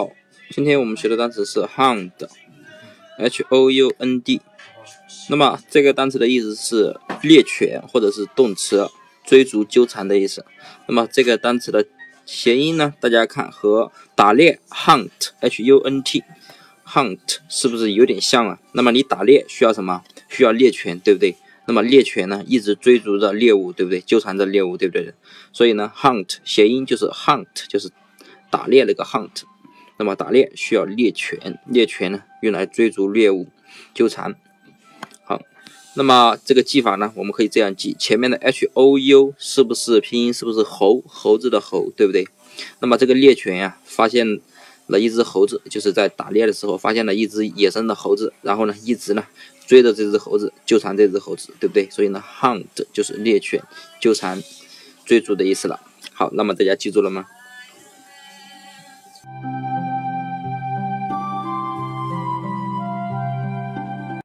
好，今天我们学的单词是 hound，h o u n d。那么这个单词的意思是猎犬或者是动词，追逐纠缠的意思。那么这个单词的谐音呢？大家看和打猎 hunt，h u n t，hunt 是不是有点像啊？那么你打猎需要什么？需要猎犬，对不对？那么猎犬呢，一直追逐着猎物，对不对？纠缠着猎物，对不对？所以呢，hunt 谐音就是 hunt，就是打猎那个 hunt。那么打猎需要猎犬，猎犬呢用来追逐猎物，纠缠。好，那么这个记法呢，我们可以这样记：前面的 h o u 是不是拼音？是不是猴猴子的猴，对不对？那么这个猎犬呀，发现了一只猴子，就是在打猎的时候发现了一只野生的猴子，然后呢，一直呢追着这只猴子，纠缠这只猴子，对不对？所以呢，hunt 就是猎犬纠缠、追逐的意思了。好，那么大家记住了吗？